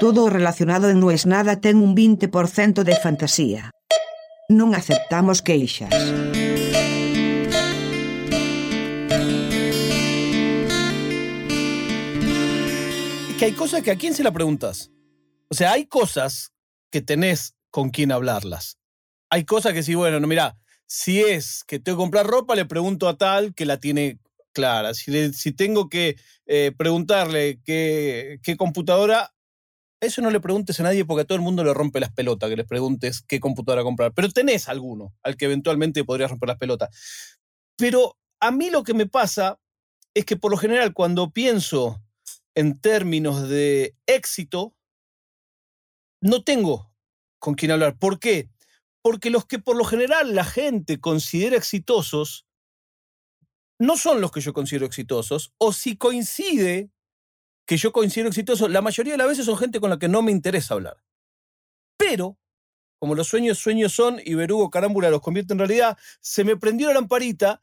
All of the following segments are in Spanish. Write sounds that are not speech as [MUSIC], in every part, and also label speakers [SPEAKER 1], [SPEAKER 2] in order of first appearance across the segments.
[SPEAKER 1] Todo relacionado en es nada ten un 20% de fantasía. Non aceptamos queixas.
[SPEAKER 2] que hay cosas que a quién se la preguntas. O sea, hay cosas que tenés con quién hablarlas. Hay cosas que sí, bueno, no, mira, si es que tengo que comprar ropa, le pregunto a tal que la tiene clara. Si, si tengo que eh, preguntarle qué computadora, eso no le preguntes a nadie porque a todo el mundo le rompe las pelotas que les preguntes qué computadora comprar. Pero tenés alguno al que eventualmente podrías romper las pelotas. Pero a mí lo que me pasa es que por lo general cuando pienso en términos de éxito, no tengo con quién hablar. ¿Por qué? Porque los que por lo general la gente considera exitosos no son los que yo considero exitosos, o si coincide que yo considero exitoso, la mayoría de las veces son gente con la que no me interesa hablar. Pero, como los sueños sueños son y Berugo Carámbula los convierte en realidad, se me prendió la lamparita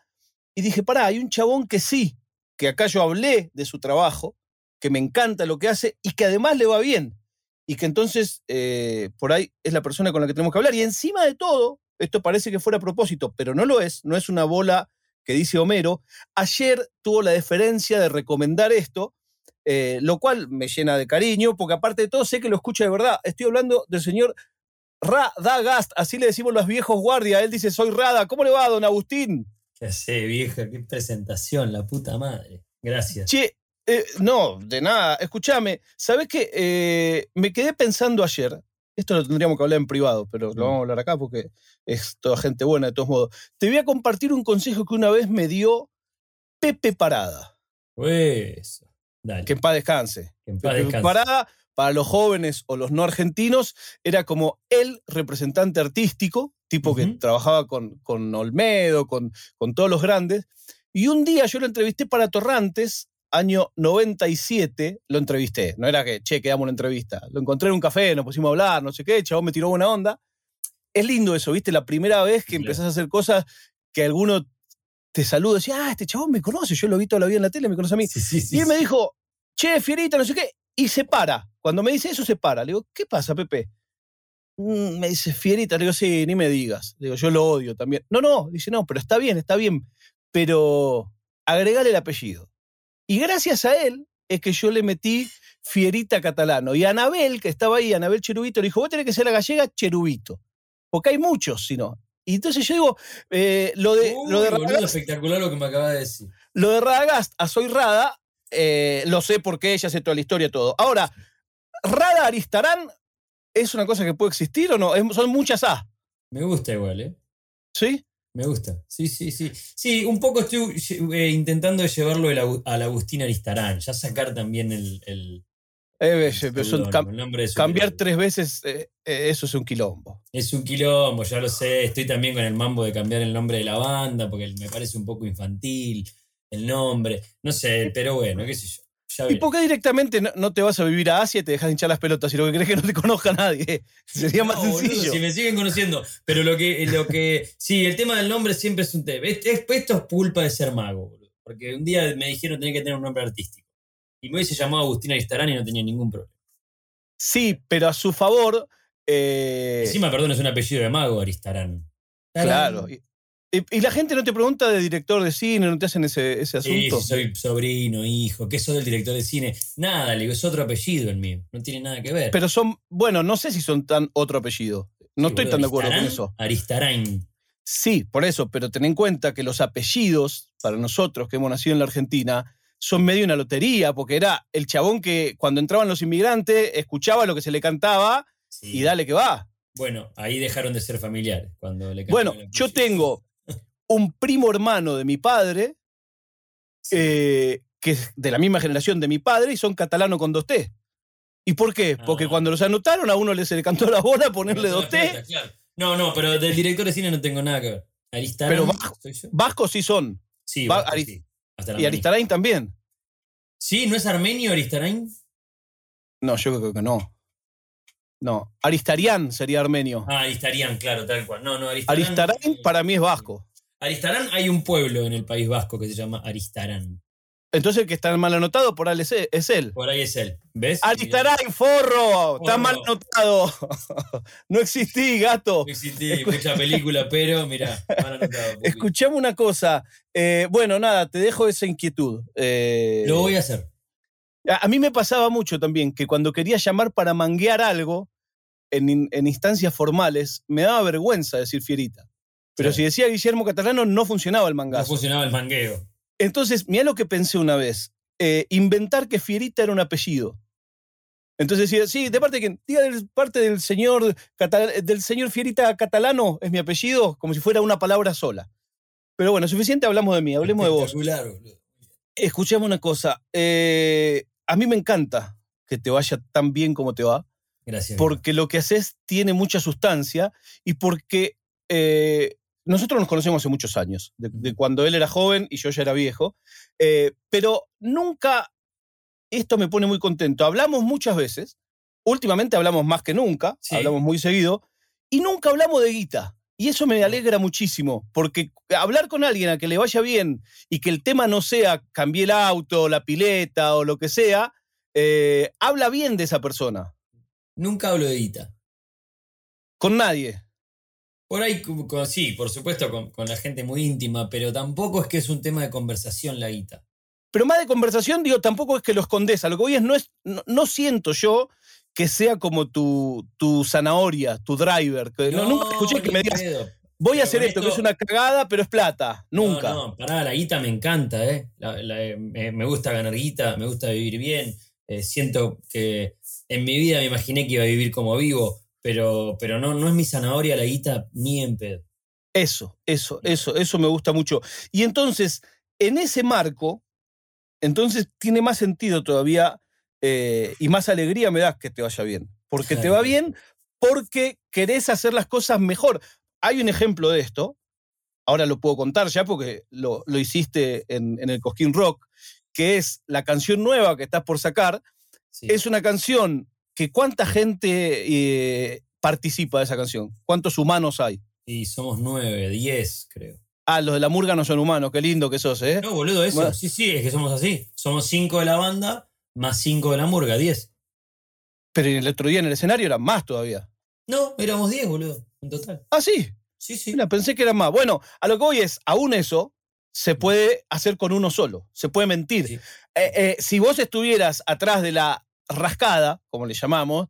[SPEAKER 2] y dije, pará, hay un chabón que sí, que acá yo hablé de su trabajo, que me encanta lo que hace y que además le va bien. Y que entonces eh, por ahí es la persona con la que tenemos que hablar. Y encima de todo, esto parece que fuera a propósito, pero no lo es, no es una bola que dice Homero. Ayer tuvo la deferencia de recomendar esto, eh, lo cual me llena de cariño, porque aparte de todo sé que lo escucha de verdad. Estoy hablando del señor Radagast, así le decimos los viejos guardias. Él dice, soy Rada. ¿Cómo le va, don Agustín?
[SPEAKER 3] Ya sé, vieja, qué presentación, la puta madre. Gracias.
[SPEAKER 2] Che, eh, no, de nada. Escúchame, ¿sabes qué? Eh, me quedé pensando ayer. Esto lo tendríamos que hablar en privado, pero lo vamos a hablar acá porque es toda gente buena de todos modos. Te voy a compartir un consejo que una vez me dio Pepe Parada.
[SPEAKER 3] Eso. Dale.
[SPEAKER 2] Que en paz descanse.
[SPEAKER 3] Que en paz descanse.
[SPEAKER 2] Parada, para los jóvenes o los no argentinos, era como el representante artístico, tipo que trabajaba con, con Olmedo, con, con todos los grandes. Y un día yo lo entrevisté para Torrantes, año 97, lo entrevisté. No era que, che, quedamos una entrevista. Lo encontré en un café, nos pusimos a hablar, no sé qué, chabón me tiró buena onda. Es lindo eso, ¿viste? La primera vez que
[SPEAKER 3] Claro.
[SPEAKER 2] empezás a hacer cosas que alguno te saluda y dice, ah, este chabón me conoce, yo lo vi toda la vida en la tele, me conoce a mí.
[SPEAKER 3] Sí, sí, sí,
[SPEAKER 2] Y él me dijo, che, Fierita, no sé qué, y se para. Cuando me dice eso, se para. Le digo, ¿qué pasa, Pepe? "Mm", Me dice, Fierita, le digo, sí, ni me digas. Le digo, yo lo odio también. No, no, dice, no, pero está bien, está bien, pero agregale el apellido. Y gracias a él es que yo le metí Fierita Catalano. Y Anabel, que estaba ahí, Anabel Cherubito, le dijo, vos tenés que ser la gallega Cherubito. Porque hay muchos, si no. Y entonces yo digo, eh, lo de,
[SPEAKER 3] Uy,
[SPEAKER 2] lo de
[SPEAKER 3] boludo,
[SPEAKER 2] Radagast-
[SPEAKER 3] espectacular lo que me acaba de decir.
[SPEAKER 2] lo de Radagast a Soy Rada, eh, lo sé porque ella hace toda la historia, todo. Ahora, ¿Rada Aristarán es una cosa que puede existir o no? Es- son muchas A,
[SPEAKER 3] Me gusta igual, ¿eh?
[SPEAKER 2] ¿sí?
[SPEAKER 3] Me gusta. Sí, sí, sí. Sí, un poco estoy eh, intentando llevarlo al Agustín Aristarán. Ya sacar también el. el-
[SPEAKER 2] Eh, son cam- cambiar tres veces, eh, eh, eso es un quilombo.
[SPEAKER 3] Es un quilombo, ya lo sé. Estoy también con el mambo de cambiar el nombre de la banda porque me parece un poco infantil el nombre. No sé, pero bueno, qué sé yo. Ya
[SPEAKER 2] ¿Y por qué directamente no, no te vas a vivir a Asia y te dejas hinchar las pelotas y lo que crees que no te [LAUGHS] conozca nadie? Sería más
[SPEAKER 3] boludo,
[SPEAKER 2] sencillo.
[SPEAKER 3] si me siguen conociendo. Pero lo que, lo que. Sí, el tema del nombre siempre es un tema. Es- es- esto es culpa de ser mago, boludo. Porque un día me dijeron que tenía que tener un nombre artístico. Y me hubiese llamado Agustín Aristarán y no tenía ningún problema.
[SPEAKER 2] Sí, pero a su favor. eh,
[SPEAKER 3] Encima, perdón, es un apellido de mago, Aristarán.
[SPEAKER 2] claro. Y, la gente no te pregunta de director de cine, no te hacen ese, ese
[SPEAKER 3] Sí,
[SPEAKER 2] asunto.
[SPEAKER 3] si soy sobrino, hijo, ¿qué soy del director de cine? Nada, le digo, es otro apellido el mío. No tiene nada que ver.
[SPEAKER 2] Pero son, bueno, no sé si son tan otro apellido. No
[SPEAKER 3] Sí,
[SPEAKER 2] estoy
[SPEAKER 3] boludo,
[SPEAKER 2] tan de acuerdo con eso.
[SPEAKER 3] Aristarán.
[SPEAKER 2] Sí, por eso, pero ten en cuenta que los apellidos, para nosotros que hemos nacido en la Argentina, son medio una lotería, porque era el chabón que cuando entraban los inmigrantes escuchaba lo que se le cantaba
[SPEAKER 3] Sí.
[SPEAKER 2] y dale que va.
[SPEAKER 3] Bueno, ahí dejaron de ser familiares. Cuando le
[SPEAKER 2] Bueno, yo tengo un primo hermano de mi padre,
[SPEAKER 3] Sí.
[SPEAKER 2] eh, que es de la misma generación de mi padre, y son catalanos con dos T. ¿Y por qué? Porque
[SPEAKER 3] Ah.
[SPEAKER 2] cuando los anotaron, a uno le se le cantó la bola ponerle
[SPEAKER 3] No,
[SPEAKER 2] dos T.
[SPEAKER 3] claro. No, no, pero del director de cine no tengo nada que ver. Aristarán.
[SPEAKER 2] Pero Vasco-. Vascos sí son.
[SPEAKER 3] Sí, Vasco, sí.
[SPEAKER 2] Y. Aristarain también.
[SPEAKER 3] Sí, ¿no es armenio Aristarán?
[SPEAKER 2] No, yo creo que no. No. Aristarián sería armenio.
[SPEAKER 3] Ah, Aristarián, claro, tal cual. No, no, Aristarán.
[SPEAKER 2] Aristarain para mí es vasco.
[SPEAKER 3] Aristarán hay un pueblo en el País Vasco que se llama Aristarán.
[SPEAKER 2] Entonces el que está mal anotado por ahí es él.
[SPEAKER 3] Por ahí es él. ¿Ves?
[SPEAKER 2] Alistaray, forro. Está
[SPEAKER 3] Forro.
[SPEAKER 2] mal anotado. [LAUGHS] no existí, gato.
[SPEAKER 3] No existí mucha película, pero mira, mal anotado. Pupi.
[SPEAKER 2] Escuchame una cosa. Eh, bueno, nada, te dejo esa inquietud. Eh,
[SPEAKER 3] Lo voy a hacer.
[SPEAKER 2] a, a mí me pasaba mucho también que cuando quería llamar para manguear algo en, in- en instancias formales, me daba vergüenza decir fierita. Pero
[SPEAKER 3] Claro.
[SPEAKER 2] si decía Guillermo Catalano, no funcionaba el
[SPEAKER 3] No
[SPEAKER 2] mangazo.
[SPEAKER 3] funcionaba el mangueo.
[SPEAKER 2] Entonces, mira lo que pensé una vez. eh, inventar que Fierita era un apellido. Entonces decía, sí, de parte de quién? Diga de parte del señor, del señor Fierita catalano, es mi apellido, como si fuera una palabra sola. Pero bueno, suficiente hablamos de mí, hablemos de vos. Escuchame una cosa. eh, a mí me encanta que te vaya tan bien como te va,
[SPEAKER 3] Gracias.
[SPEAKER 2] porque lo que haces tiene mucha sustancia y porque eh, nosotros nos conocemos hace muchos años, de, de cuando él era joven y yo ya era viejo, eh, pero nunca, esto me pone muy contento, hablamos muchas veces, últimamente hablamos más que nunca,
[SPEAKER 3] Sí.
[SPEAKER 2] hablamos muy seguido, y nunca hablamos de guita. Y eso me alegra muchísimo, porque hablar con alguien a que le vaya bien y que el tema no sea cambié el auto, la pileta o lo que sea, eh, habla bien de esa persona.
[SPEAKER 3] Nunca hablo de guita.
[SPEAKER 2] Con nadie.
[SPEAKER 3] Por ahí, con- sí, por supuesto, con, con la gente muy íntima, pero tampoco es que es un tema de conversación la guita.
[SPEAKER 2] Pero más de conversación, digo, tampoco es que lo escondes. A lo que voy es, no, es, no, no siento yo que sea como tu, tu zanahoria, tu driver. que no, nunca escuché que me digas, voy a hacer esto, que es una cagada, pero es plata. Nunca.
[SPEAKER 3] No, no, pará, la guita me encanta, ¿eh? La- la- me, me gusta ganar guita, me gusta vivir bien. eh, siento que en mi vida me imaginé que iba a vivir como vivo, pero, pero no, no es mi zanahoria la guita ni en pedo.
[SPEAKER 2] Eso, eso, eso, eso me gusta mucho. Y entonces, en ese marco, entonces tiene más sentido todavía eh, y más alegría me das que te vaya bien. Porque te va bien porque querés hacer las cosas mejor. Hay un ejemplo de esto, ahora lo puedo contar ya porque lo, lo hiciste en, en el Cosquín Rock, que es la canción nueva que estás por sacar.
[SPEAKER 3] Sí.
[SPEAKER 2] Es una canción que cuánta gente eh, participa de esa canción, cuántos humanos hay.
[SPEAKER 3] Y somos nueve, diez, creo.
[SPEAKER 2] Ah, los de la murga no son humanos, qué lindo que sos, ¿eh?
[SPEAKER 3] No, boludo, eso.
[SPEAKER 2] Bueno.
[SPEAKER 3] Sí, sí, es que somos así. Somos cinco de la banda, más cinco de la murga, diez.
[SPEAKER 2] Pero el otro día en el escenario eran más todavía.
[SPEAKER 3] No, éramos diez, boludo, en total.
[SPEAKER 2] Ah, sí.
[SPEAKER 3] Sí, sí.
[SPEAKER 2] Mira, pensé que eran más. Bueno, a lo que voy es, aún eso se puede hacer con uno solo. Se puede mentir.
[SPEAKER 3] Sí.
[SPEAKER 2] Eh, eh, si vos estuvieras atrás de la rascada, como le llamamos,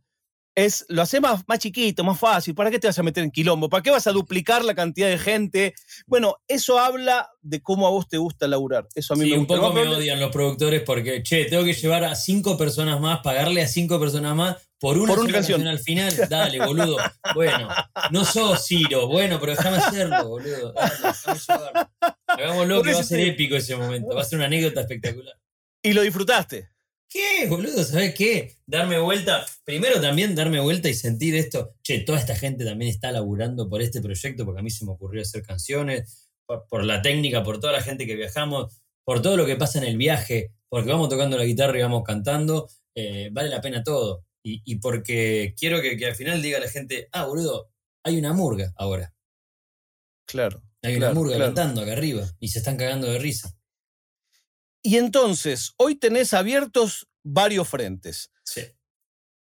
[SPEAKER 2] es, lo haces más, más chiquito, más fácil. ¿Para qué te vas a meter en quilombo? ¿Para qué vas a duplicar la cantidad de gente? Bueno, eso habla de cómo a vos te gusta laburar. Eso a mí
[SPEAKER 3] Sí,
[SPEAKER 2] me
[SPEAKER 3] un
[SPEAKER 2] gusta.
[SPEAKER 3] poco
[SPEAKER 2] No,
[SPEAKER 3] me odian los productores porque, che, tengo que llevar a cinco personas más, pagarle a cinco personas más por una,
[SPEAKER 2] Por una canción.
[SPEAKER 3] al final. Dale, boludo. Bueno, no sos Ciro. Bueno, pero déjame hacerlo, boludo. Dale, déjame. Hagámoslo que va a ser épico ese momento. Va a ser una anécdota espectacular.
[SPEAKER 2] Y lo disfrutaste.
[SPEAKER 3] ¿Qué, boludo? ¿Sabes qué? Darme vuelta. Primero también darme vuelta y sentir esto. Che, toda esta gente también está laburando por este proyecto porque a mí se me ocurrió hacer canciones, por, por la técnica, por toda la gente que viajamos, por todo lo que pasa en el viaje, porque vamos tocando la guitarra y vamos cantando. eh, vale la pena todo. Y, y porque quiero que, que al final diga la gente, ah, boludo, hay una murga ahora.
[SPEAKER 2] Claro.
[SPEAKER 3] Hay
[SPEAKER 2] Claro,
[SPEAKER 3] una murga
[SPEAKER 2] claro.
[SPEAKER 3] cantando acá arriba y se están cagando de risa.
[SPEAKER 2] Y entonces, hoy tenés abiertos varios frentes.
[SPEAKER 3] Sí.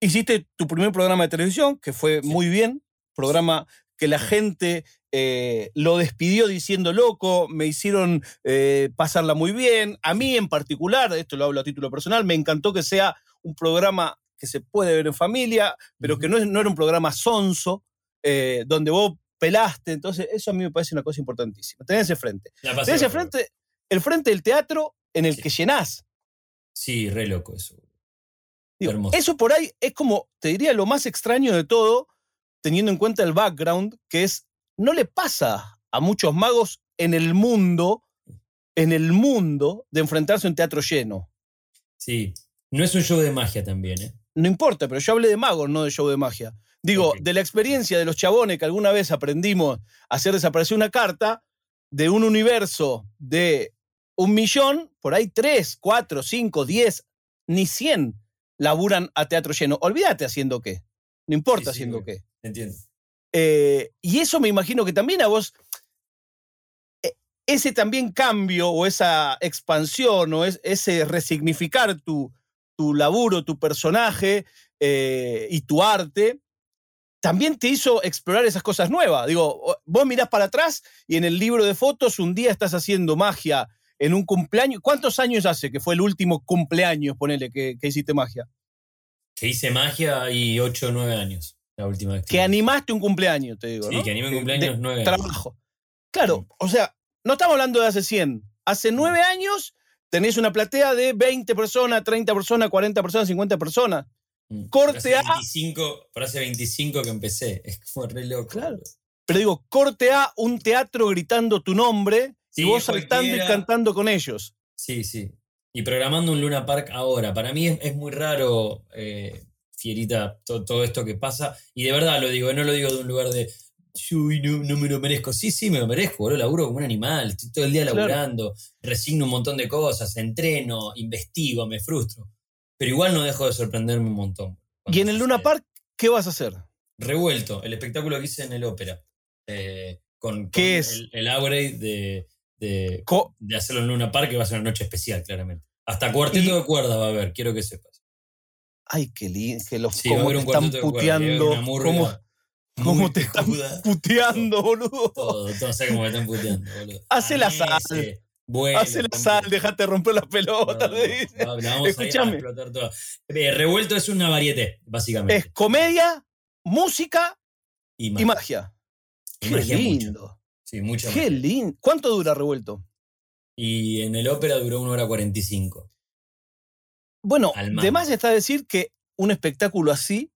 [SPEAKER 2] Hiciste tu primer programa de televisión, que fue
[SPEAKER 3] Sí.
[SPEAKER 2] muy bien, programa que la gente eh, lo despidió diciendo loco, me hicieron eh, pasarla muy bien. A mí en particular, esto lo hablo a título personal, me encantó que sea un programa que se puede ver en familia, pero que no, es- no era un programa sonso, eh, donde vos pelaste. Entonces, eso a mí me parece una cosa importantísima. Tenés ese frente. Tenés el
[SPEAKER 3] bárbaro.
[SPEAKER 2] frente, el frente del teatro en el
[SPEAKER 3] Sí.
[SPEAKER 2] que llenás.
[SPEAKER 3] Sí, re loco eso.
[SPEAKER 2] Digo,
[SPEAKER 3] Hermoso.
[SPEAKER 2] eso por ahí es como, te diría, lo más extraño de todo, teniendo en cuenta el background, que es, no le pasa a muchos magos en el mundo, en el mundo, de enfrentarse a un teatro lleno.
[SPEAKER 3] Sí. No es un show de magia también, ¿eh?
[SPEAKER 2] No importa, pero yo hablé de magos, no de show de magia. Digo, de la experiencia de los chabones que alguna vez aprendimos a hacer desaparecer una carta, de un universo de un millón, por ahí tres, cuatro, cinco, diez, ni cien laburan a teatro lleno. Olvídate haciendo qué. No importa
[SPEAKER 3] Sí, sí,
[SPEAKER 2] haciendo qué.
[SPEAKER 3] Entiendo.
[SPEAKER 2] Eh, y eso me imagino que también a vos. eh, ese también cambio o esa expansión o es, ese resignificar tu, tu laburo, tu personaje eh, y tu arte, también te hizo explorar esas cosas nuevas. Digo, vos mirás para atrás y en el libro de fotos un día estás haciendo magia en un cumpleaños. ¿Cuántos años hace que fue el último cumpleaños, ponele, que, que hiciste magia?
[SPEAKER 3] Que hice magia y 8 o 9 años, la última vez.
[SPEAKER 2] Que animaste un cumpleaños, te digo.
[SPEAKER 3] Sí,
[SPEAKER 2] ¿no?
[SPEAKER 3] que animé un cumpleaños
[SPEAKER 2] de
[SPEAKER 3] 9 años.
[SPEAKER 2] Trabajo. Claro, o sea, no estamos hablando de hace 100. Hace 9 años tenés una platea de 20 personas, 30 personas, 40 personas, 50 personas.
[SPEAKER 3] Mm.
[SPEAKER 2] corte A.
[SPEAKER 3] hace 25, pero hace 25 que empecé. [LAUGHS] Es como re loco.
[SPEAKER 2] Claro. Pero digo, corte A, un teatro gritando tu nombre
[SPEAKER 3] Sí,
[SPEAKER 2] y vos saltando y cantando con ellos.
[SPEAKER 3] Sí, sí. Y programando un Luna Park ahora. Para mí es, es muy raro, eh, Fierita, to- todo esto que pasa. Y de verdad lo digo, no lo digo de un lugar de. Uy, no, no me lo merezco. Sí, sí, me lo merezco, boludo. Laburo como un animal. Estoy todo el día
[SPEAKER 2] Claro.
[SPEAKER 3] laburando. Resigno un montón de cosas. Entreno, investigo, me frustro. Pero igual no dejo de sorprenderme un montón.
[SPEAKER 2] Y en el Luna. Park, ¿qué vas a hacer?
[SPEAKER 3] Revuelto, el espectáculo que hice en el ópera. eh, con, con
[SPEAKER 2] ¿Qué es?
[SPEAKER 3] El, el upgrade de, de,
[SPEAKER 2] Co-
[SPEAKER 3] de hacerlo en Luna Park, que va a ser una noche especial, claramente. Hasta cuarteto
[SPEAKER 2] Y-
[SPEAKER 3] de cuerda va a haber, quiero que sepas.
[SPEAKER 2] Ay, qué lindo, que los
[SPEAKER 3] Sí,
[SPEAKER 2] cómo están puteando, cómo, cómo te están puteando, boludo.
[SPEAKER 3] Todo, todo, sé cómo me están puteando, boludo.
[SPEAKER 2] Hace la sal.
[SPEAKER 3] Vuelo,
[SPEAKER 2] Hace la sal, dejate romper las
[SPEAKER 3] No,
[SPEAKER 2] pelotas,
[SPEAKER 3] no, no, a
[SPEAKER 2] Escúchame.
[SPEAKER 3] Eh, revuelto es una varieté, básicamente.
[SPEAKER 2] Es comedia, música
[SPEAKER 3] y
[SPEAKER 2] y
[SPEAKER 3] magia.
[SPEAKER 2] Qué
[SPEAKER 3] magia mucho. Sí, mucha
[SPEAKER 2] Qué lindo. ¿Cuánto dura revuelto?
[SPEAKER 3] Y en el ópera duró una hora 45.
[SPEAKER 2] Bueno,
[SPEAKER 3] Al
[SPEAKER 2] de más
[SPEAKER 3] mango.
[SPEAKER 2] está decir que un espectáculo así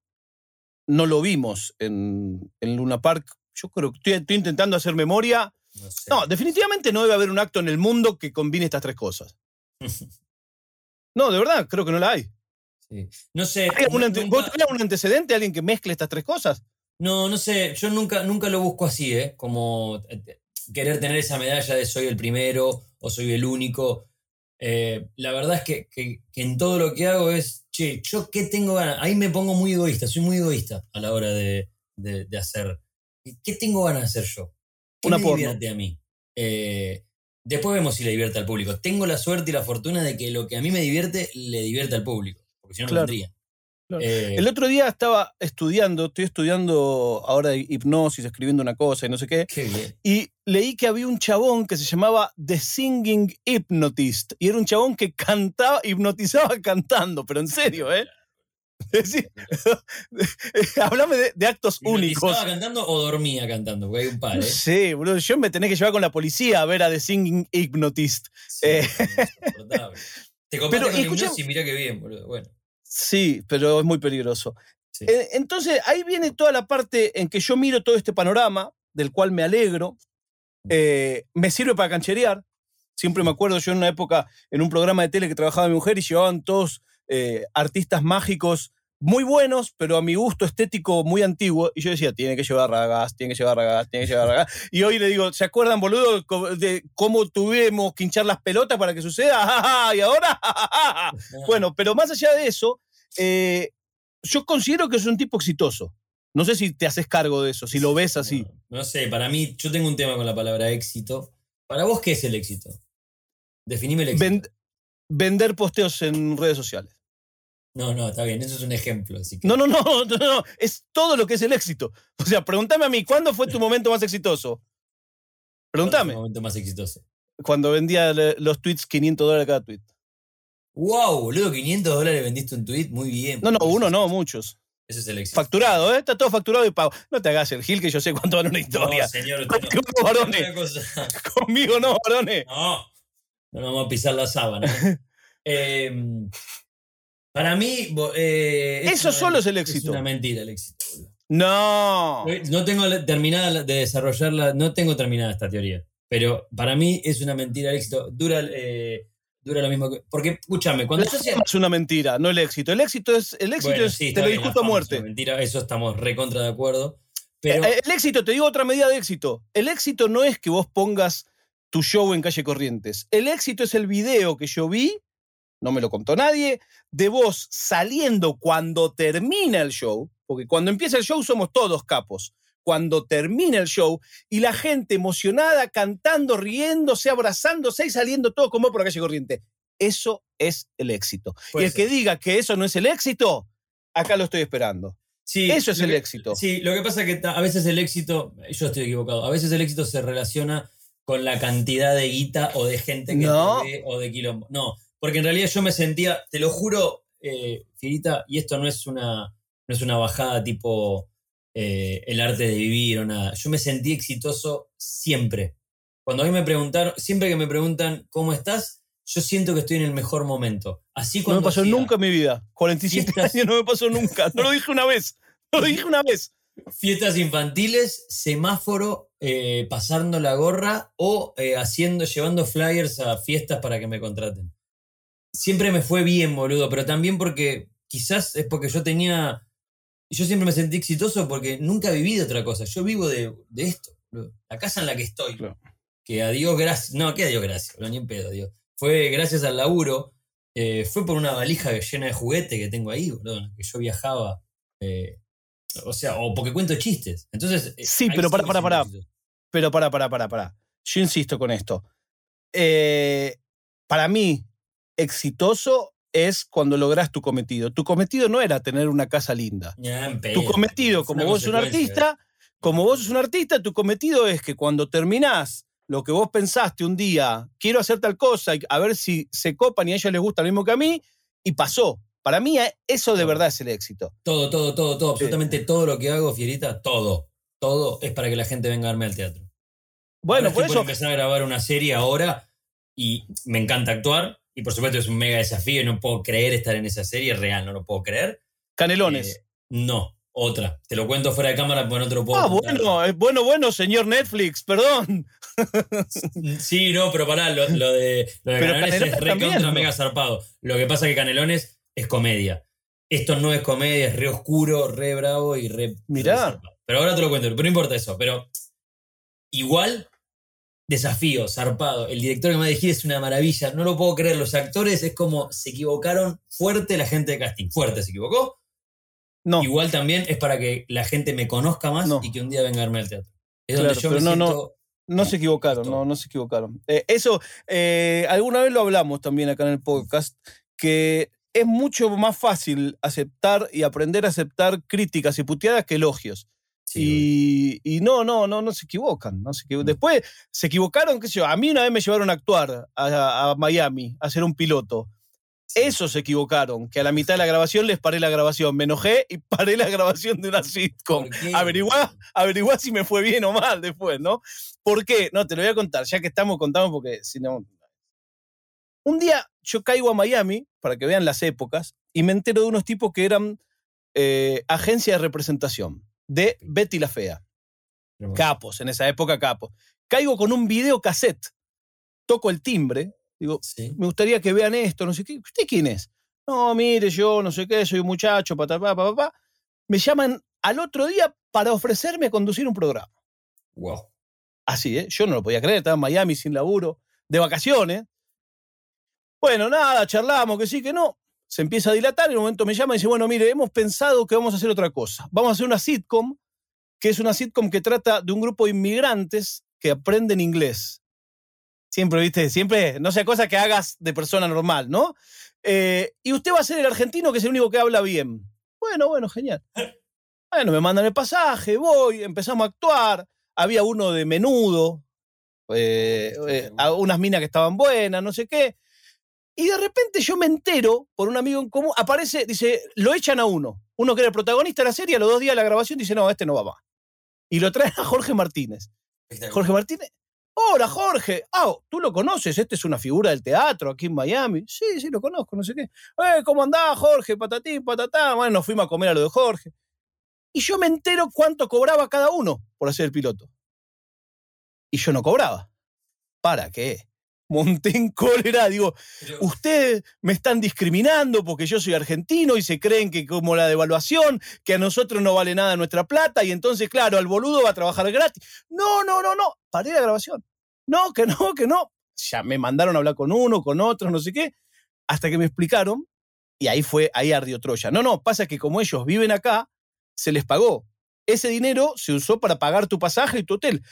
[SPEAKER 2] no lo vimos en, en Luna Park. Yo creo que estoy, estoy intentando hacer memoria.
[SPEAKER 3] No sé.
[SPEAKER 2] No, definitivamente no debe haber un acto en el mundo que combine estas tres cosas. [LAUGHS] No, de verdad, creo que no la hay.
[SPEAKER 3] Sí. No sé.
[SPEAKER 2] ¿Hay algún
[SPEAKER 3] nu-
[SPEAKER 2] ante-
[SPEAKER 3] nunca-
[SPEAKER 2] ¿Vos tenés algún antecedente, alguien que mezcle estas tres cosas?
[SPEAKER 3] No, no sé. Yo nunca, nunca lo busco así, ¿eh? Como eh, querer tener esa medalla de soy el primero o soy el único. Eh, la verdad es que, que- que en todo lo que hago es, che, yo qué tengo ganas. Ahí me pongo muy egoísta, soy muy egoísta a la hora de, de- de hacer. ¿Qué tengo ganas de hacer yo? ¿Qué
[SPEAKER 2] Una
[SPEAKER 3] me
[SPEAKER 2] porno.
[SPEAKER 3] divierte a mí? Eh, después vemos si le divierte al público. Tengo la suerte y la fortuna de que lo que a mí me divierte le divierte al público, porque si no, no
[SPEAKER 2] Claro.
[SPEAKER 3] tendría.
[SPEAKER 2] Claro.
[SPEAKER 3] Eh,
[SPEAKER 2] El otro día estaba estudiando, estoy estudiando ahora hipnosis, escribiendo una cosa y no sé qué,
[SPEAKER 3] qué bien.
[SPEAKER 2] y leí que había un chabón que se llamaba The Singing Hypnotist, y era un chabón que cantaba, hipnotizaba cantando, pero en serio, ¿eh? [LAUGHS] Decir, [LAUGHS] hablame de, de actos únicos.
[SPEAKER 3] ¿Estaba cantando o dormía cantando? Porque hay un par, ¿eh?
[SPEAKER 2] sé, boludo, yo me tenés que llevar con la policía a ver a The Singing Hypnotist.
[SPEAKER 3] Sí,
[SPEAKER 2] Eh. [LAUGHS]
[SPEAKER 3] Te compraste con
[SPEAKER 2] escucha-
[SPEAKER 3] hipnosis, mirá qué bien, boludo. Bueno,
[SPEAKER 2] Sí, pero es muy peligroso.
[SPEAKER 3] Sí.
[SPEAKER 2] Eh, Entonces, ahí viene toda la parte en que yo miro todo este panorama, del cual me alegro. Eh, me sirve para cancherear. Siempre me acuerdo yo en una época, en un programa de tele que trabajaba mi mujer y llevaban todos eh, artistas mágicos muy buenos, pero a mi gusto estético muy antiguo. Y yo decía, tiene que llevar ragas, tiene que llevar ragas, tiene que llevar ragas. Y hoy le digo, ¿se acuerdan, boludo, de cómo tuvimos que hinchar las pelotas para que suceda? [LAUGHS] ¡Ja, ja, ja! Y ahora, bueno, pero más allá de eso, eh, yo considero que es un tipo exitoso. No sé si te haces cargo de eso, si lo ves así.
[SPEAKER 3] No, no sé, para mí, yo tengo un tema con la palabra éxito. ¿Para vos qué es el éxito? Definime el éxito.
[SPEAKER 2] Ven- vender posteos en redes sociales.
[SPEAKER 3] No, no, está bien, eso es un ejemplo. Así que
[SPEAKER 2] No, no, [LAUGHS] no, no, no, es todo lo que es el éxito. O sea, pregúntame a mí, ¿cuándo fue tu momento más exitoso?
[SPEAKER 3] ¿cuál es
[SPEAKER 2] Pregúntame.
[SPEAKER 3] el momento más exitoso.
[SPEAKER 2] Cuando vendía los tweets 500 dólares cada tweet.
[SPEAKER 3] ¡Wow, boludo! 500 dólares vendiste un tweet, muy bien.
[SPEAKER 2] No, no, uno no, muchos.
[SPEAKER 3] Ese es el éxito.
[SPEAKER 2] Facturado, ¿eh? Está todo facturado y pago. No te hagas el gil que yo sé cuánto vale una historia.
[SPEAKER 3] No, señor.
[SPEAKER 2] Conmigo no, varones. [LAUGHS] Conmigo no, varones.
[SPEAKER 3] No, no vamos a pisar la sábana. [LAUGHS] Eh, para mí, eh, es
[SPEAKER 2] Eso solo es el
[SPEAKER 3] Es
[SPEAKER 2] éxito.
[SPEAKER 3] una mentira el éxito.
[SPEAKER 2] No.
[SPEAKER 3] No tengo terminada de desarrollarla, no tengo terminada esta teoría. Pero para mí es una mentira el éxito. Dura, eh, dura lo mismo que. Porque, escúchame, cuando
[SPEAKER 2] La
[SPEAKER 3] yo
[SPEAKER 2] fama es una mentira, no el éxito. El éxito es, el éxito
[SPEAKER 3] Bueno,
[SPEAKER 2] es,
[SPEAKER 3] sí,
[SPEAKER 2] te lo discuto a
[SPEAKER 3] es
[SPEAKER 2] muerte.
[SPEAKER 3] una Mentira, eso estamos recontra de acuerdo. Pero.
[SPEAKER 2] Eh, El éxito, te digo otra medida de éxito. El éxito no es que vos pongas tu show en calle Corrientes. El éxito es el video que yo vi, no me lo contó nadie, de vos saliendo cuando termina el show, porque cuando empieza el show somos todos capos. cuando termina el show y la gente emocionada, cantando, riéndose, abrazándose y saliendo todo como por la calle corriente. Eso es el éxito.
[SPEAKER 3] Puede
[SPEAKER 2] y el
[SPEAKER 3] ser.
[SPEAKER 2] que diga que eso no es el éxito, acá lo estoy esperando.
[SPEAKER 3] Sí,
[SPEAKER 2] Eso es el
[SPEAKER 3] que-
[SPEAKER 2] éxito.
[SPEAKER 3] Sí, lo que pasa es que a veces el éxito, yo estoy equivocado, a veces el éxito se relaciona con la cantidad de guita o de gente que
[SPEAKER 2] No.
[SPEAKER 3] te ve o de quilombo. No, porque en realidad yo me sentía, te lo juro, eh, Fierita, y esto no es una, no es una bajada tipo eh, el arte de vivir o nada. Yo me sentí exitoso siempre. Cuando a mí me preguntaron, siempre que me preguntan cómo estás, yo siento que estoy en el mejor momento. Así
[SPEAKER 2] No me
[SPEAKER 3] cuando
[SPEAKER 2] pasó
[SPEAKER 3] hacía
[SPEAKER 2] nunca en mi vida. 47
[SPEAKER 3] Fiestas.
[SPEAKER 2] años no me pasó nunca. No lo dije una vez. No lo dije una vez.
[SPEAKER 3] fiestas infantiles, semáforo, eh, pasando la gorra o eh, haciendo, llevando flyers a fiestas para que me contraten. Siempre me fue bien, boludo, pero también porque quizás es porque yo tenía. Yo siempre me sentí exitoso porque nunca viví de otra cosa. Yo vivo de, de esto, boludo. La casa en la que estoy.
[SPEAKER 2] Claro.
[SPEAKER 3] Que a Dios gracias. No, que a Dios gracias, boludo, ni en pedo, Dios. Fue gracias al laburo. eh, fue por una valija llena de juguete que tengo ahí, boludo, que yo viajaba. eh, o sea, o porque cuento chistes. Entonces. eh,
[SPEAKER 2] Sí, pero
[SPEAKER 3] siento
[SPEAKER 2] pará.
[SPEAKER 3] exitoso.
[SPEAKER 2] Pero para, para, para, para. Yo insisto con esto. Eh, para mí, exitoso es cuando logras tu cometido. Tu cometido no era tener una casa linda. Tu cometido, como vos sos un artista, como vos sos un artista, tu cometido es que cuando terminás lo que vos pensaste un día, quiero hacer tal cosa, a ver si se copan y a ellos les gusta lo mismo que a mí, y pasó. Para mí, eh, eso de verdad es el éxito.
[SPEAKER 3] Todo, todo, todo, todo, absolutamente todo lo que hago, Fierita, todo. Todo es para que la gente venga a verme al teatro.
[SPEAKER 2] Bueno,
[SPEAKER 3] Ahora
[SPEAKER 2] por
[SPEAKER 3] estoy
[SPEAKER 2] eso.
[SPEAKER 3] empezar a grabar una serie ahora y me encanta actuar. Y por supuesto es un mega desafío y no puedo creer estar en esa serie, real, no lo puedo creer.
[SPEAKER 2] Canelones.
[SPEAKER 3] Eh, no, otra. Te lo cuento fuera de cámara porque no te lo puedo
[SPEAKER 2] ah,
[SPEAKER 3] contar.
[SPEAKER 2] bueno, eh, bueno, bueno, señor Netflix, perdón. [LAUGHS]
[SPEAKER 3] Sí, no, pero pará, lo, lo de, lo de Canelones
[SPEAKER 2] Canelones
[SPEAKER 3] es re
[SPEAKER 2] también,
[SPEAKER 3] contra
[SPEAKER 2] ¿no?
[SPEAKER 3] mega zarpado. Lo que pasa es que Canelones es comedia. Esto no es comedia, es re oscuro, re bravo y re.
[SPEAKER 2] Mirá.
[SPEAKER 3] Pero ahora te lo cuento, pero no importa eso. Pero igual, desafío, zarpado. El director que me va a dirigir es una maravilla. No lo puedo creer. Los actores es como se equivocaron fuerte la gente de casting. Fuerte se equivocó.
[SPEAKER 2] No,
[SPEAKER 3] Igual también es para que la gente me conozca más
[SPEAKER 2] No.
[SPEAKER 3] y que un día venga a verme al teatro. Es
[SPEAKER 2] Claro,
[SPEAKER 3] donde yo me
[SPEAKER 2] pero no, no. no se equivocaron, no, no se equivocaron. Eh, eso, eh, alguna vez lo hablamos también acá en el podcast, que es mucho más fácil aceptar y aprender a aceptar críticas y puteadas que elogios.
[SPEAKER 3] Sí,
[SPEAKER 2] y, y no, no, no, no se equivocan. No se equivo- Después se equivocaron, qué sé yo. A mí una vez me llevaron a actuar a, a Miami, a hacer un piloto.
[SPEAKER 3] sí.
[SPEAKER 2] Eso se equivocaron, que a la mitad de la grabación les paré la grabación. Me enojé y [LAUGHS] paré la grabación de una sitcom. Averiguá, averiguá si me fue bien o mal después, ¿no? ¿Por qué? No, te lo voy a contar, ya que estamos contando, porque si no. Un día yo caigo a Miami, para que vean las épocas, y me entero de unos tipos que eran eh, agencia de representación de Betty la Fea. Capos, en esa época capos. Caigo con un video cassette, toco el timbre, digo,
[SPEAKER 3] Sí.
[SPEAKER 2] me gustaría que vean esto, no sé qué. ¿Usted quién es? No, mire, yo no sé qué, soy un muchacho, patapá, papá, papá. Me llaman al otro día para ofrecerme a conducir un programa.
[SPEAKER 3] Wow.
[SPEAKER 2] Así, ¿eh? Yo no lo podía creer, estaba en Miami sin laburo, de vacaciones. Bueno, nada, charlamos, que sí, que no. Se empieza a dilatar y en un momento me llama y dice, bueno, mire, hemos pensado que vamos a hacer otra cosa. Vamos a hacer una sitcom, que es una sitcom que trata de un grupo de inmigrantes que aprenden inglés. Siempre, viste, siempre, no sea cosa que hagas de persona normal, ¿no? Eh, y usted va a ser el argentino que es el único que habla bien. Bueno, bueno, genial. [LAUGHS] Bueno, me mandan el pasaje, voy, empezamos a actuar. Había uno de menudo, eh, eh, unas minas que estaban buenas, no sé qué. Y de repente yo me entero, por un amigo en común, aparece, dice, lo echan a uno. Uno que era el protagonista de la serie, a los dos días de la grabación dice, no, este no va más. Y lo traen a Jorge Martínez. Jorge Martínez. Hola, Jorge. Ah, tú lo conoces, este es una figura del teatro aquí en Miami. Sí, sí, lo conozco, no sé qué. Eh, ¿cómo andás, Jorge? Patatín, patatá. Bueno, nos fuimos a comer a lo de Jorge. Y yo me entero cuánto cobraba cada uno por hacer el piloto. Y yo no cobraba. ¿Para qué? Monté en cólera, digo, ustedes me están discriminando porque yo soy argentino y se creen que como la devaluación, que a nosotros no vale nada nuestra plata y entonces, claro, al boludo va a trabajar gratis. No, no, no, no, paré la grabación. No, que no, que no. Ya me mandaron a hablar con uno, con otro, no sé qué, hasta que me explicaron y ahí fue, ahí ardió Troya. No, no, pasa que como ellos viven acá, se les pagó. Ese dinero se usó para pagar tu pasaje y tu hotel.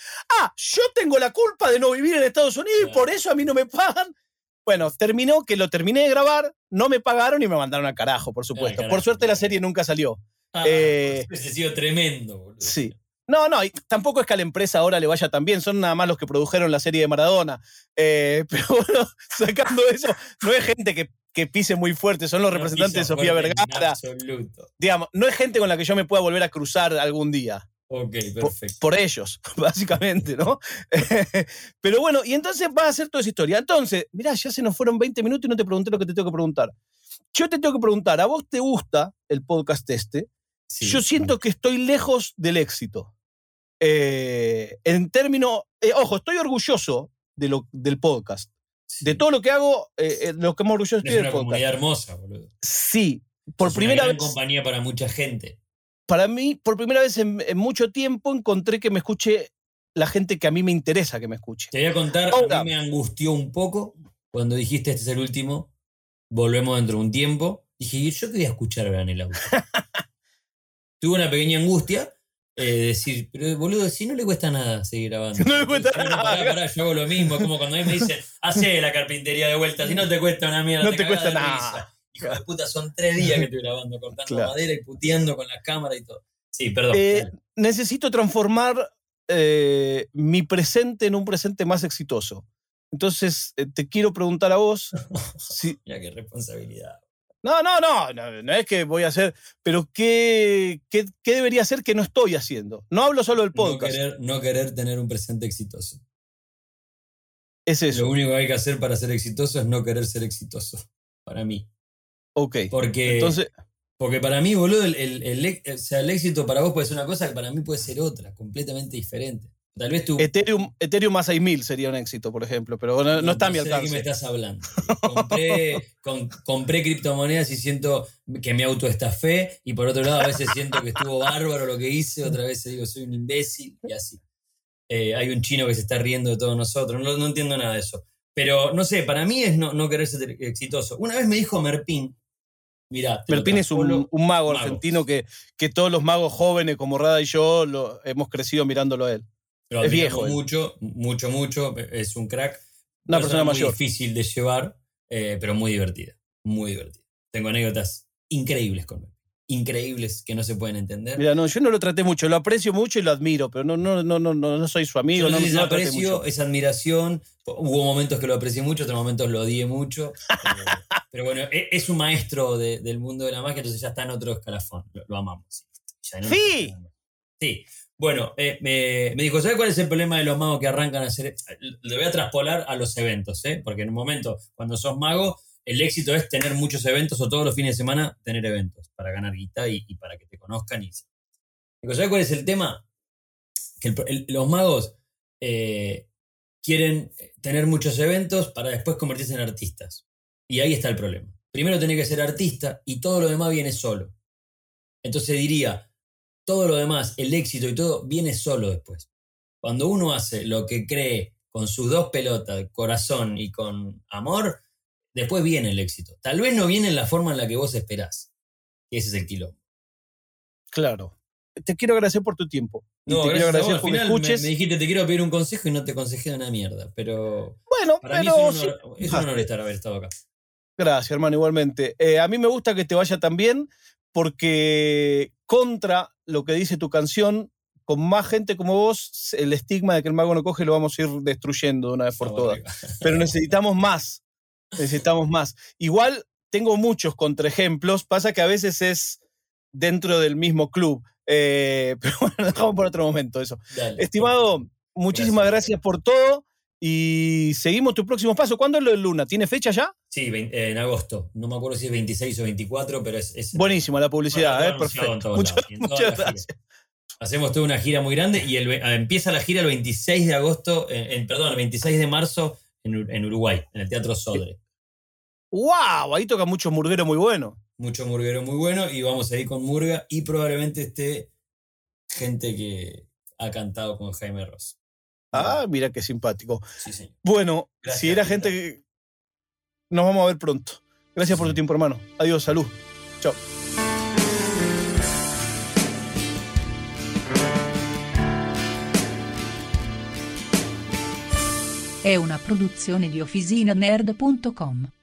[SPEAKER 2] Ah, yo tengo la culpa de no vivir en Estados Unidos y por eso a mí no me pagan. Bueno, terminó que lo terminé de grabar, no me pagaron y me mandaron al carajo, por supuesto.
[SPEAKER 3] carajo,
[SPEAKER 2] por suerte la serie nunca salió.
[SPEAKER 3] Ah,
[SPEAKER 2] Eh,
[SPEAKER 3] ese ha sido tremendo, boludo.
[SPEAKER 2] Sí. No, no, y tampoco es que a la empresa ahora le vaya tan bien, son nada más los que produjeron la serie de Maradona. Eh, [LAUGHS] pero bueno, sacando eso, no es gente que, que pise muy fuerte, son los
[SPEAKER 3] No
[SPEAKER 2] representantes de Sofía Vergara.
[SPEAKER 3] absoluto.
[SPEAKER 2] Digamos, no es gente con la que yo me pueda volver a cruzar algún día.
[SPEAKER 3] Ok,
[SPEAKER 2] Por,
[SPEAKER 3] perfecto.
[SPEAKER 2] por ellos, [LAUGHS] básicamente, ¿no? [LAUGHS] Pero bueno, y entonces va a ser toda esa historia. Entonces, mirá, ya se nos fueron 20 minutos y no te pregunté lo que te tengo que preguntar. Yo te tengo que preguntar, ¿a vos te gusta el podcast este?
[SPEAKER 3] Sí.
[SPEAKER 2] Yo siento que estoy lejos del éxito. Eh, en términos, eh, ojo, estoy orgulloso de lo, del podcast.
[SPEAKER 3] Sí.
[SPEAKER 2] De todo lo que hago, eh, eh, lo que más orgulloso
[SPEAKER 3] Es
[SPEAKER 2] estoy del
[SPEAKER 3] una
[SPEAKER 2] podcast.
[SPEAKER 3] comunidad hermosa, boludo.
[SPEAKER 2] Sí, por
[SPEAKER 3] Es
[SPEAKER 2] primera
[SPEAKER 3] una
[SPEAKER 2] vez,
[SPEAKER 3] gran compañía para mucha gente.
[SPEAKER 2] para mí, por primera vez en, en mucho tiempo encontré que me escuche la gente que a mí me interesa que me escuche.
[SPEAKER 3] Te voy a contar,
[SPEAKER 2] Ahora.
[SPEAKER 3] a mí me angustió un poco cuando dijiste este es el último, volvemos dentro de un tiempo. Dije, ¿y yo quería escuchar ahora en el auto? [LAUGHS] Tuve una pequeña angustia, eh, de decir, pero boludo, si no le cuesta nada seguir grabando. [LAUGHS]
[SPEAKER 2] No le cuesta nada.
[SPEAKER 3] Pará, pará, yo hago lo mismo, como cuando a mí me dicen, hace la carpintería de vuelta, si no te cuesta una mierda.
[SPEAKER 2] No te
[SPEAKER 3] cagás
[SPEAKER 2] cuesta
[SPEAKER 3] de
[SPEAKER 2] nada.
[SPEAKER 3] risa. Hijo de puta, son tres días que estoy grabando, cortando
[SPEAKER 2] Claro.
[SPEAKER 3] madera y puteando con la cámara y todo. Sí, perdón.
[SPEAKER 2] Eh, necesito transformar eh, mi presente en un presente más exitoso. Entonces, eh, te quiero preguntar a vos [LAUGHS] si,
[SPEAKER 3] Mira qué responsabilidad.
[SPEAKER 2] No, no, no, no, no es que voy a hacer, pero ¿qué, qué, qué debería hacer que no estoy haciendo? No hablo solo del
[SPEAKER 3] No
[SPEAKER 2] podcast,
[SPEAKER 3] querer, no querer tener un presente exitoso.
[SPEAKER 2] es eso.
[SPEAKER 3] Lo único que hay que hacer para ser exitoso es no querer ser exitoso. [LAUGHS] Para mí.
[SPEAKER 2] Ok.
[SPEAKER 3] Porque,
[SPEAKER 2] Entonces,
[SPEAKER 3] porque para mí, boludo, el, el- el o sea, el éxito para vos puede ser una cosa que para mí puede ser otra, completamente diferente. Tal vez tú.
[SPEAKER 2] Ethereum, Ethereum a 6000 sería un éxito, por ejemplo, pero no, no está a mi
[SPEAKER 3] sé de qué me
[SPEAKER 2] alcance.
[SPEAKER 3] estás hablando. [LAUGHS] Compré, con- compré criptomonedas y siento que mi auto está fe, y por otro lado, a veces siento que estuvo bárbaro lo que hice, otra vez digo, soy un imbécil, y así. Eh, hay un chino que se está riendo de todos nosotros, no, no entiendo nada de eso. Pero no sé, para mí es no, no querer ser exitoso. Una vez me dijo Merpín, mirá,
[SPEAKER 2] Merpín es un mago
[SPEAKER 3] mago.
[SPEAKER 2] argentino que, que todos los magos jóvenes como Rada y yo lo, hemos crecido mirándolo a él.
[SPEAKER 3] Lo
[SPEAKER 2] es viejo él.
[SPEAKER 3] mucho, mucho, mucho, es un crack.
[SPEAKER 2] Una persona
[SPEAKER 3] muy
[SPEAKER 2] mayor.
[SPEAKER 3] difícil de llevar, eh, pero muy divertida, muy divertida. Tengo anécdotas increíbles con él. Increíbles que no se pueden entender.
[SPEAKER 2] Mira, no, yo no lo traté mucho, lo aprecio mucho y lo admiro, pero no, no, no, no, no, soy su amigo,
[SPEAKER 3] Yo
[SPEAKER 2] no,
[SPEAKER 3] no aprecio, es admiración. Hubo momentos que lo aprecié mucho, otros momentos lo odié mucho. Pero, [LAUGHS] pero bueno, e- es un maestro de- del mundo de la magia, entonces ya está en otro escalafón. Lo, lo amamos. No-
[SPEAKER 2] ¡Sí!
[SPEAKER 3] Sí. Bueno, eh, me, me dijo, ¿sabes cuál es el problema de los magos que arrancan a hacer? Le voy a traspolar a los eventos, ¿eh? Porque en un momento, cuando sos mago, el éxito es tener muchos eventos o todos los fines de semana tener eventos para ganar guita y, para que te conozcan. Y... Digo, ¿Sabes cuál es el tema? Que los magos eh, quieren tener muchos eventos para después convertirse en artistas. Y ahí está el problema. Primero tenés que ser artista y todo lo demás viene solo. Entonces diría, todo lo demás, el éxito y todo, viene solo después. Cuando uno hace lo que cree con sus dos pelotas, corazón y con amor, después viene el éxito. Tal vez no viene en la forma en la que vos esperás. Ese es el quilombo.
[SPEAKER 2] Claro. Te quiero agradecer por tu tiempo.
[SPEAKER 3] No,
[SPEAKER 2] te quiero
[SPEAKER 3] gracias a vos.
[SPEAKER 2] agradecer
[SPEAKER 3] Al final me,
[SPEAKER 2] escuches.
[SPEAKER 3] me dijiste te quiero pedir un consejo y no te aconsejé de una mierda. Pero
[SPEAKER 2] Bueno,
[SPEAKER 3] para mí
[SPEAKER 2] pero
[SPEAKER 3] es un
[SPEAKER 2] sí.
[SPEAKER 3] honor, es un honor estar haber estado acá.
[SPEAKER 2] Gracias, hermano, igualmente. Eh, a mí me gusta que te vaya tan bien porque contra lo que dice tu canción, con más gente como vos, el estigma de que el mago no coge lo vamos a ir destruyendo de una vez por todas. [LAUGHS] Pero necesitamos más. Necesitamos más. Igual tengo muchos contraejemplos. Pasa que a veces es dentro del mismo club. Eh, [LAUGHS] pero bueno, dejamos por otro momento eso.
[SPEAKER 3] Dale.
[SPEAKER 2] Estimado, muchísimas
[SPEAKER 3] Gracias.
[SPEAKER 2] gracias por todo y seguimos tu próximo paso. ¿Cuándo es lo de Luna? ¿Tiene fecha ya?
[SPEAKER 3] Sí, eh, en agosto. No me acuerdo si es 26 o 24, pero es. es
[SPEAKER 2] Buenísima la publicidad,
[SPEAKER 3] Bueno,
[SPEAKER 2] ¿eh? Perfecto. Muchas,
[SPEAKER 3] lados
[SPEAKER 2] gracias.
[SPEAKER 3] Hacemos toda una gira muy grande y el ah, empieza la gira el 26 de agosto, en- perdón, el 26 de marzo en, en Uruguay, en el Teatro Sodre.
[SPEAKER 2] ¡Wow! Ahí toca mucho murguero muy bueno.
[SPEAKER 3] Mucho murguero muy bueno y vamos a ir con Murga y probablemente esté gente que ha cantado con Jaime Ross.
[SPEAKER 2] Ah, mira qué simpático.
[SPEAKER 3] Sí.
[SPEAKER 2] Bueno, si era gente. Nos vamos a ver pronto. Gracias por tu tiempo, hermano. Adiós, salud. Chao.
[SPEAKER 4] Una